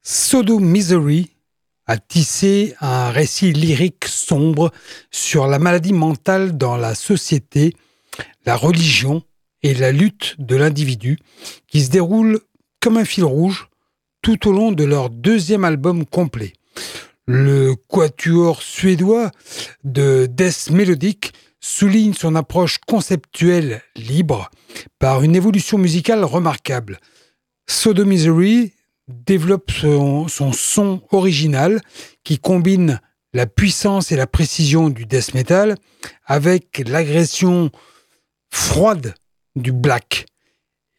Sodo Misery a tissé un récit lyrique sombre sur la maladie mentale dans la société, la religion et la lutte de l'individu qui se déroule comme un fil rouge tout au long de leur deuxième album complet. Le quatuor suédois de Death Melodic souligne son approche conceptuelle libre par une évolution musicale remarquable. Sodomisery développe son, son, original qui combine la puissance et la précision du death metal avec l'agression froide du black.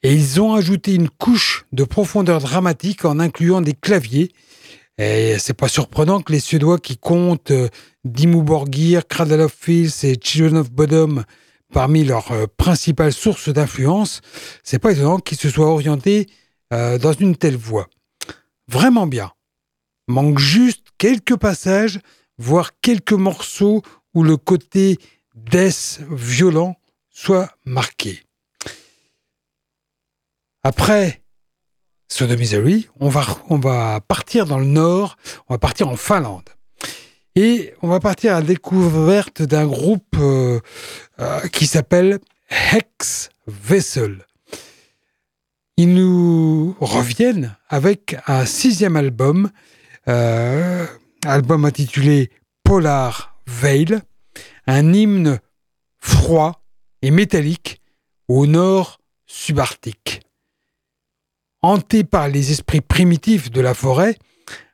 Et ils ont ajouté une couche de profondeur dramatique en incluant des claviers. Et c'est pas surprenant que les Suédois qui comptent euh, Dimmu Borgir, Cradle of Filth et Children of Bodom parmi leurs euh, principales sources d'influence, c'est pas étonnant qu'ils se soient orientés euh, dans une telle voie. Vraiment bien. Manque juste quelques passages, voire quelques morceaux où le côté death violent soit marqué. Après Sodomisery, on va, on va partir dans le nord, on va partir en Finlande. Et on va partir à la découverte d'un groupe euh, euh, qui s'appelle Hex Vessel. Ils nous reviennent avec un sixième album, euh, album intitulé Polar Veil, un hymne froid et métallique au nord subarctique. Hanté par les esprits primitifs de la forêt,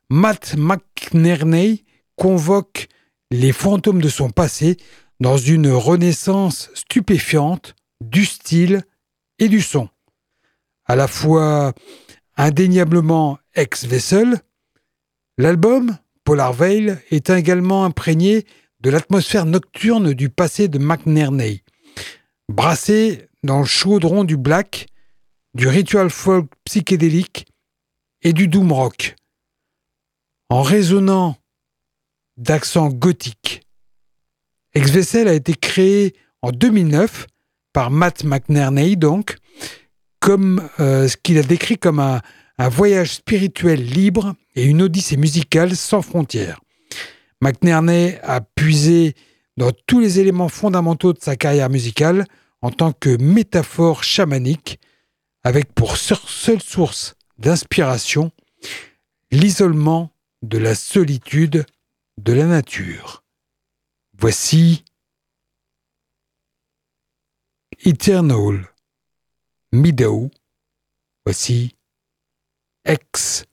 Matt McNerney convoque les fantômes de son passé dans une renaissance stupéfiante du style et du son à la fois indéniablement ex-Vessel, l'album, Polar Veil, est également imprégné de l'atmosphère nocturne du passé de McNerney, brassé dans le chaudron du black, du ritual folk psychédélique et du doom rock. En résonnant d'accents gothiques. Ex-Vessel a été créé en 2009 par Matt McNerney, donc, comme euh, ce qu'il a décrit comme un, voyage spirituel libre et une odyssée musicale sans frontières. McNerney a puisé dans tous les éléments fondamentaux de sa carrière musicale en tant que métaphore chamanique, avec pour seule source d'inspiration l'isolement de la solitude de la nature. Voici Eternal Meadow. Voici Ex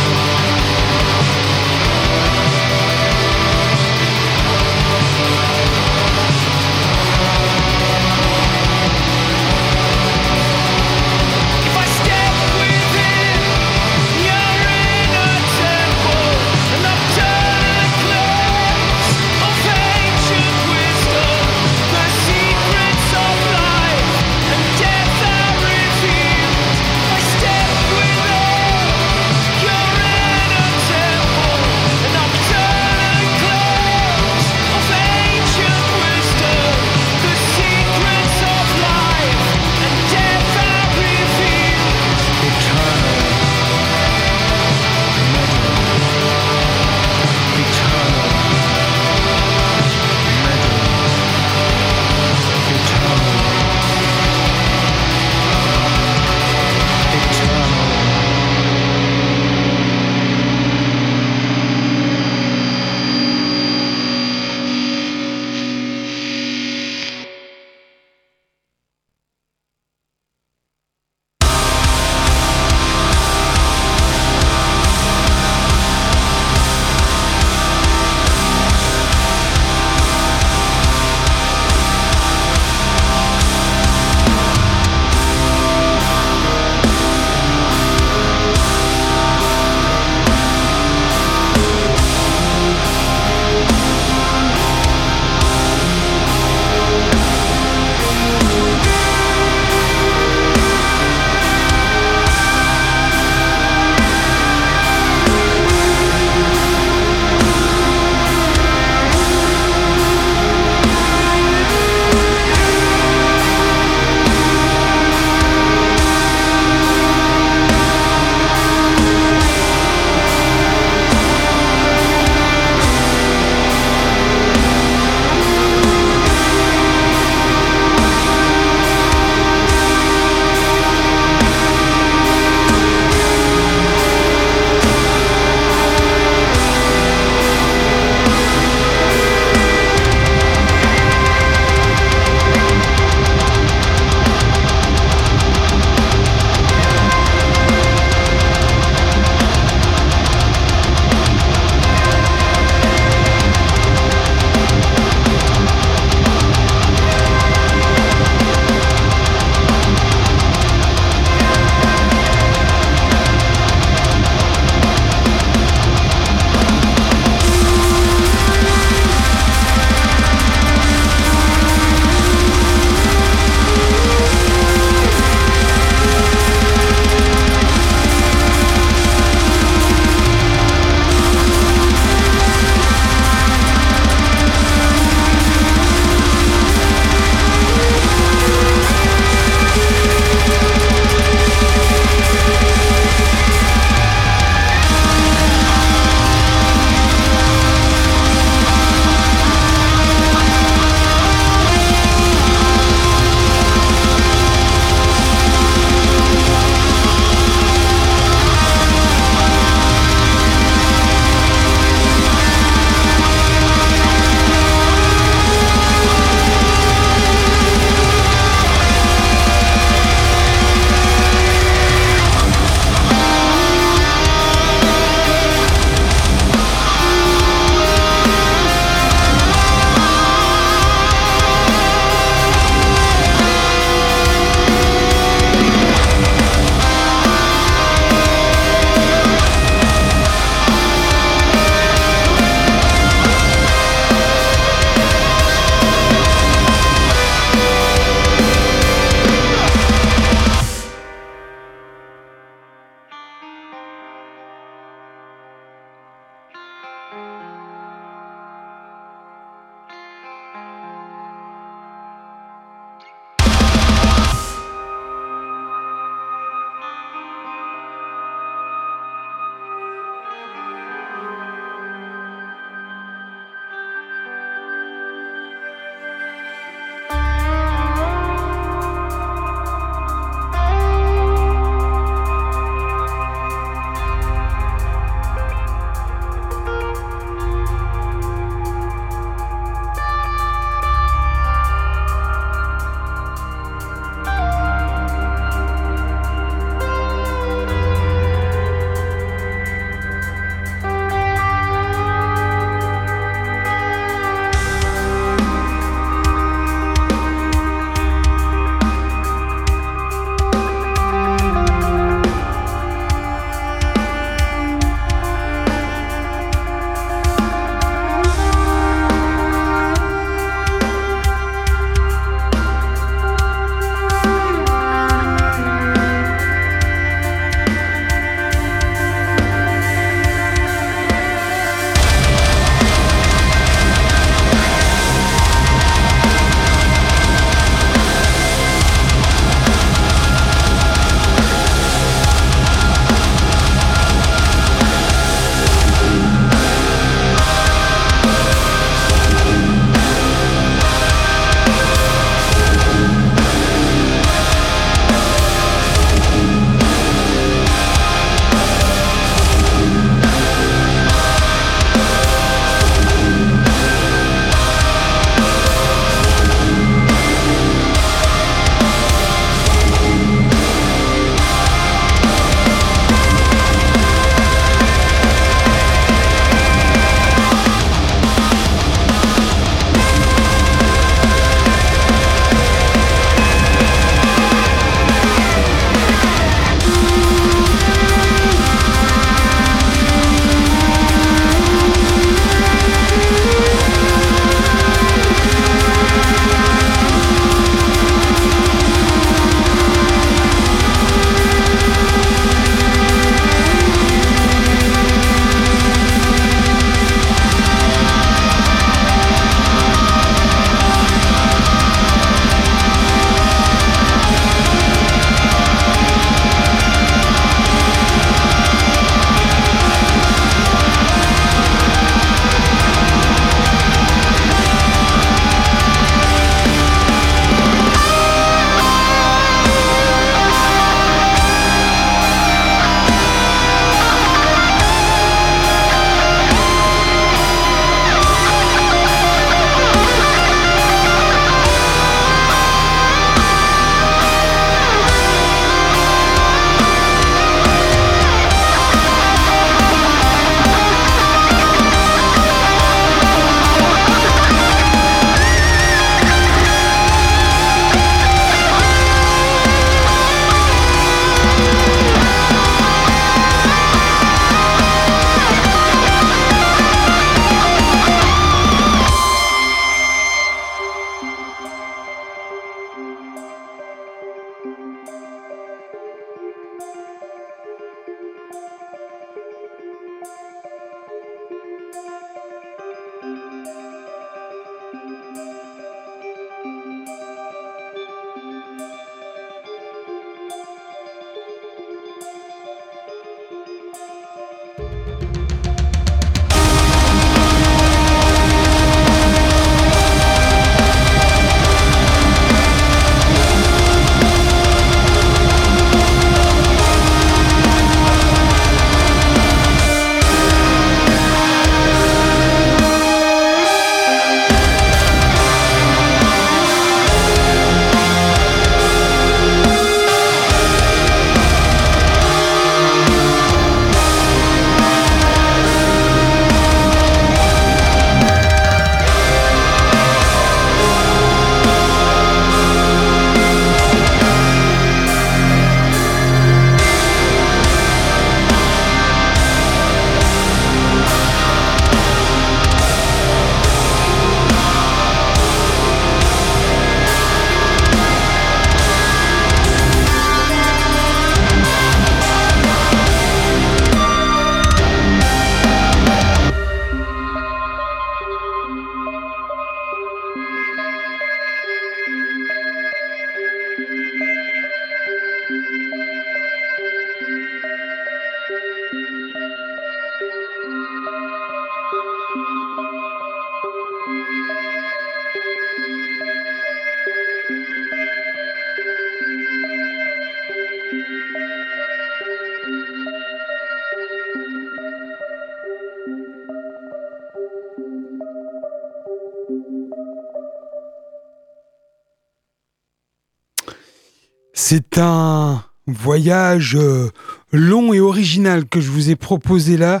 C'est un voyage euh, long et original que je vous ai proposé là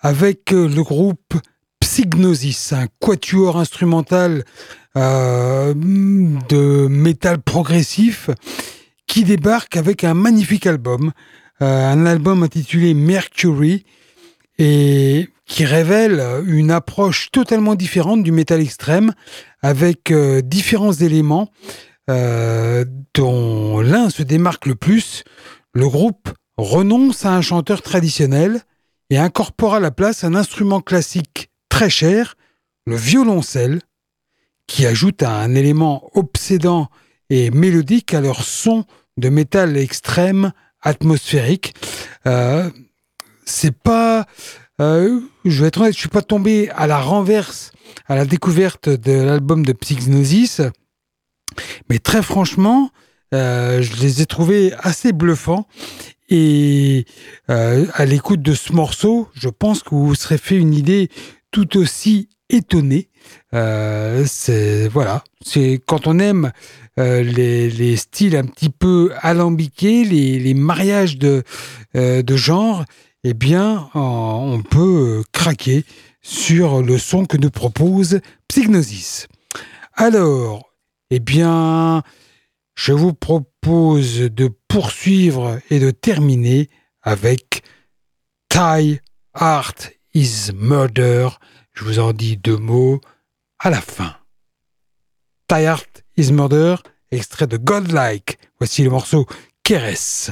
avec euh, le groupe Psygnosis, un quatuor instrumental euh, de métal progressif qui débarque avec un magnifique album, un album intitulé Mercury et qui révèle une approche totalement différente du métal extrême avec différents éléments euh, dont l'un se démarque le plus, le groupe renonce à un chanteur traditionnel et incorpore à la place un instrument classique très cher, le violoncelle, qui ajoute un élément obsédant et mélodique à leur son de métal extrême atmosphérique. Euh, c'est pas, euh, je vais être honnête, je suis pas tombé à la renverse à la découverte de l'album de Psygnosis. Mais très franchement, euh, je les ai trouvés assez bluffants. Et euh, à l'écoute de ce morceau, je pense que vous serez fait une idée tout aussi étonnée. Euh, voilà, c'est quand on aime les, styles un petit peu alambiqués, les, mariages de, de genre, eh bien, on peut craquer sur le son que nous propose Psygnosis. Alors, eh bien, je vous propose de poursuivre et de terminer avec Thai Art is Murder. Je vous en dis deux mots à la fin. Thai Art is Murder, extrait de Godlike. Voici le morceau Keres.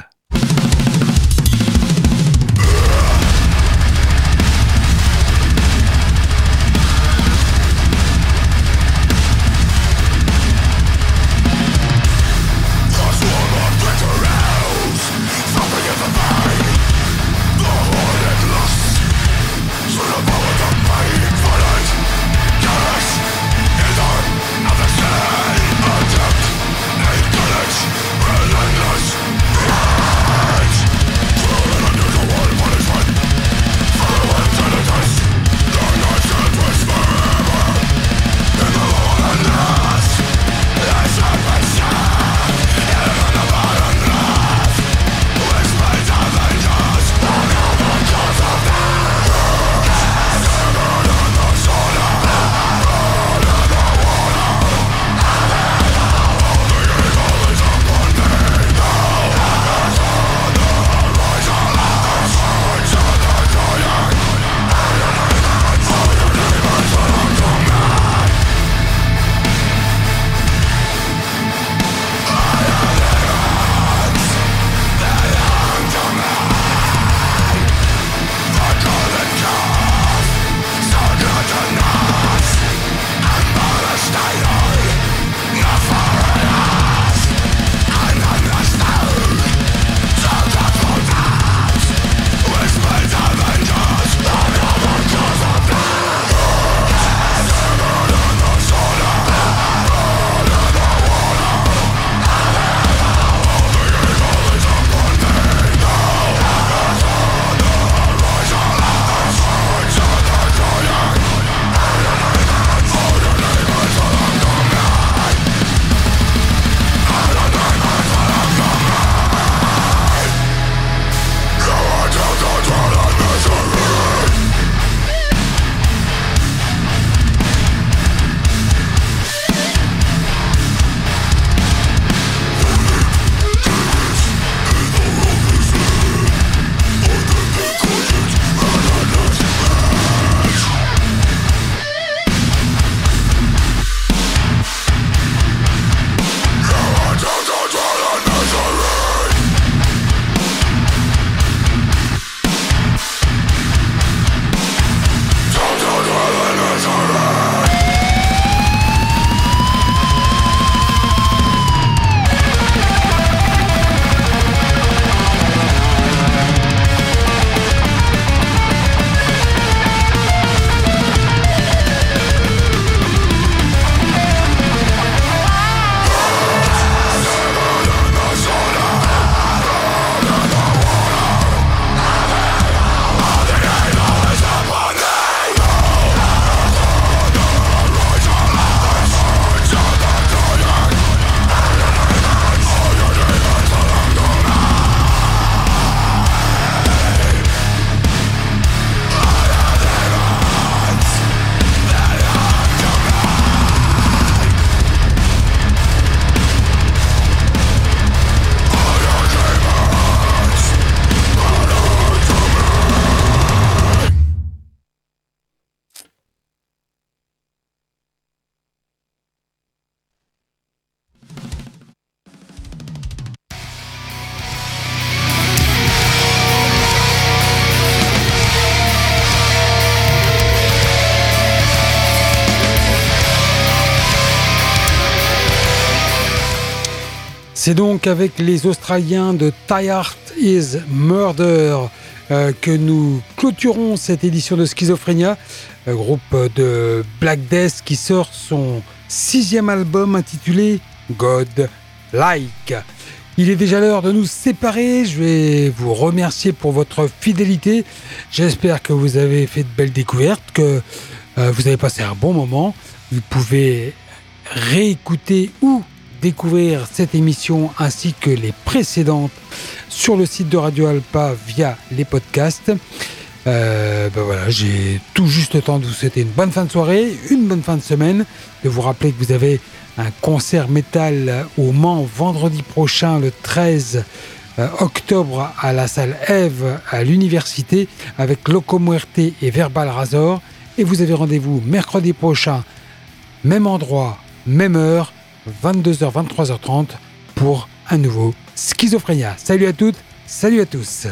C'est donc avec les Australiens de Die Art is Murder euh, que nous clôturons cette édition de Schizophrénia, groupe de Black Death qui sort son sixième album intitulé God Like. Il est déjà l'heure de nous séparer. Je vais vous remercier pour votre fidélité. J'espère que vous avez fait de belles découvertes, que euh, vous avez passé un bon moment. Vous pouvez réécouter ou découvrir cette émission ainsi que les précédentes sur le site de Radio Alpa via les podcasts. Euh, ben voilà, j'ai tout juste le temps de vous souhaiter une bonne fin de soirée, une bonne fin de semaine, de vous rappeler que vous avez un concert métal au Mans vendredi prochain, le 13 euh, octobre, à la salle Eve à l'université avec Loco Muerte et Verbal Razor. Et vous avez rendez-vous mercredi prochain, même endroit, même heure, 22h, 23h30 pour un nouveau Schizophrénia. Salut à toutes, salut à tous.